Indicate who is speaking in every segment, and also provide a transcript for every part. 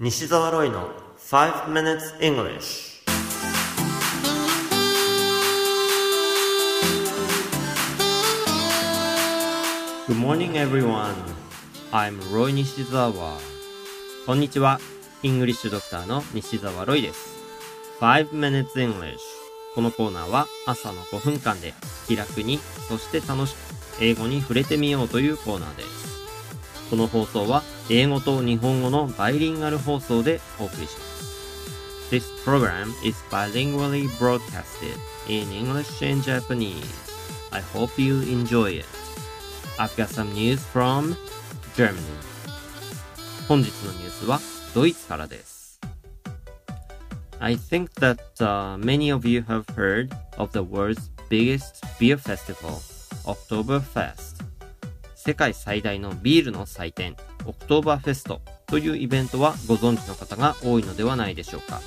Speaker 1: 西澤ロイの5 minutes English Good morning everyone. I'm Roy 西澤こんにちは。イングリッシュドクターの西澤ロイです。5 minutes English このコーナーは朝の5分間で気楽にそして楽しく英語に触れてみようというコーナーです。この放送は英語と日本語のバイリンガル放送でお送りします。This program is bilingually broadcasted in English and Japanese. I hope you enjoy it. I've got some news from Germany. 本日のニュースはドイツからです。I think that、uh, many of you have heard of the world's biggest beer festival, Oktoberfest. 世界最大のビールの祭典、 オクトーバーフェストというイベントはご存知の方が多いのではないでしょうか。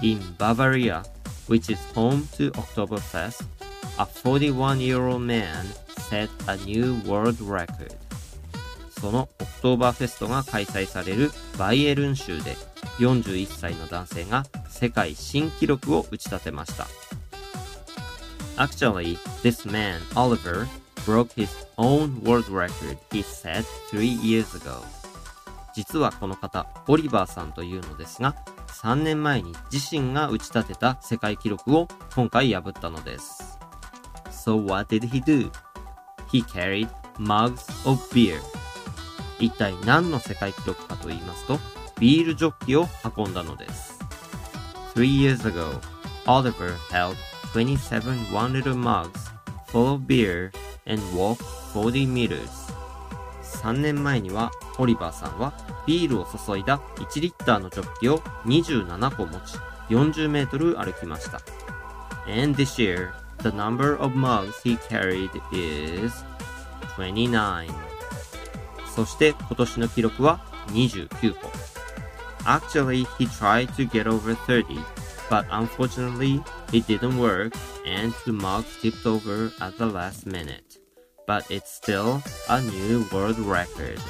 Speaker 1: In Bavaria, which is home to Oktoberfest, a 41-year-old man set a new world record. そのオクトーバーフェストが開催されるバイエルン州で41歳の男性が世界新記録を打ち立てました。Actually, this man, Oliver, broke his own world record he set three years ago. 実はこの方、オリバーさんというのですが、3年前に自身が打ち立てた世界記録を今回破ったのです。So what did he do? He carried mugs of beer. 一体何の世界記録かと言いますと、ビールジョッキを運んだのです。Three years ago, Oliver held 27 one-liter mugs full of beer and walk 40 meters 3年前にはオリバーさんはビールを注いだ1リッターのジョッキを27個持ち40メートル歩きました And this year the number of mugs he carried is 29そして今年の記録は29個 Actually, he tried to get over 30, but unfortunately, it didn't work and two mugs tipped over at the last minute. but it's still a new world record.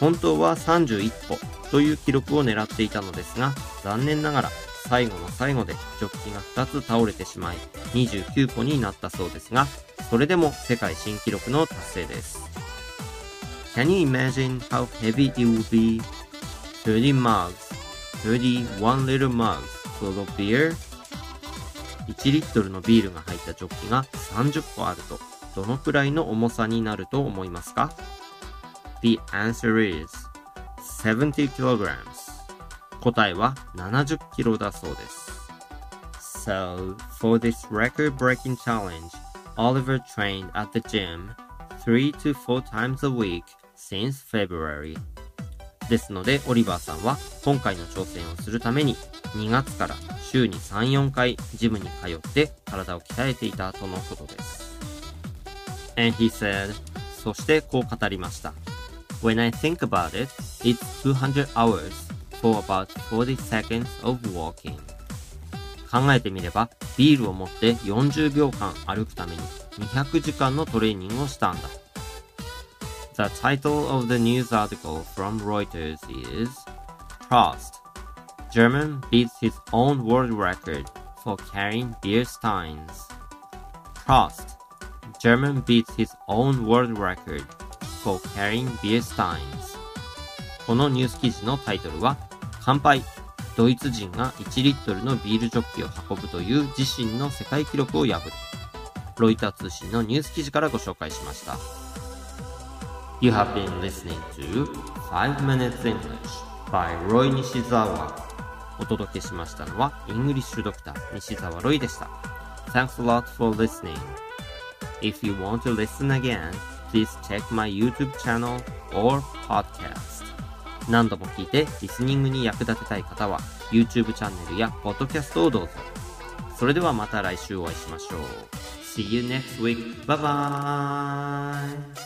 Speaker 1: 本当は31個という記録を狙っていたのですが、残念ながら最後の最後でジョッキが2つ倒れてしまい、29個になったそうですが、それでも世界新記録の達成です。Can you imagine how heavy it would be? 30 mugs, 31 little mugs full of beer? 1リットルのビールが入ったジョッキが30個あるとどのくらいの重さになると思いますか ?The answer is 70kg 答えは70キロだそうです。So, for this record-breaking challenge, Oliver trained at the gym 3 to 4 times a week since February. ですので、オリバーさんは今回の挑戦をするために2月から週に3、4回ジムに通って体を鍛えていたとのことです。And he said, そしてこう語りました。When I think about it, it's 200 hours for about 40 seconds of walking. 考えてみれば、ビールを持って40秒間歩くために200時間のトレーニングをしたんだ。The title of the news article from Reuters is Prost. German beats his own world record for carrying beer steins. Prost German beats his own world record for carrying beer steins このニュース記事のタイトルは乾杯ドイツ人が1リットルのビールジョッキを運ぶという自身の世界記録を破るロイター通信のニュース記事からご紹介しました You have been listening to 5 Minutes English by Roy Nishizawa お届けしましたのはイングリッシュドクター西澤ロイでした Thanks a lot for listening If you want to listen again, please check my YouTube channel or podcast. 何度も聞いてリスニングに役立てたい方は YouTube チャンネルや Podcast をどうぞ。それではまた来週お会いしましょう。See you next week. Bye bye!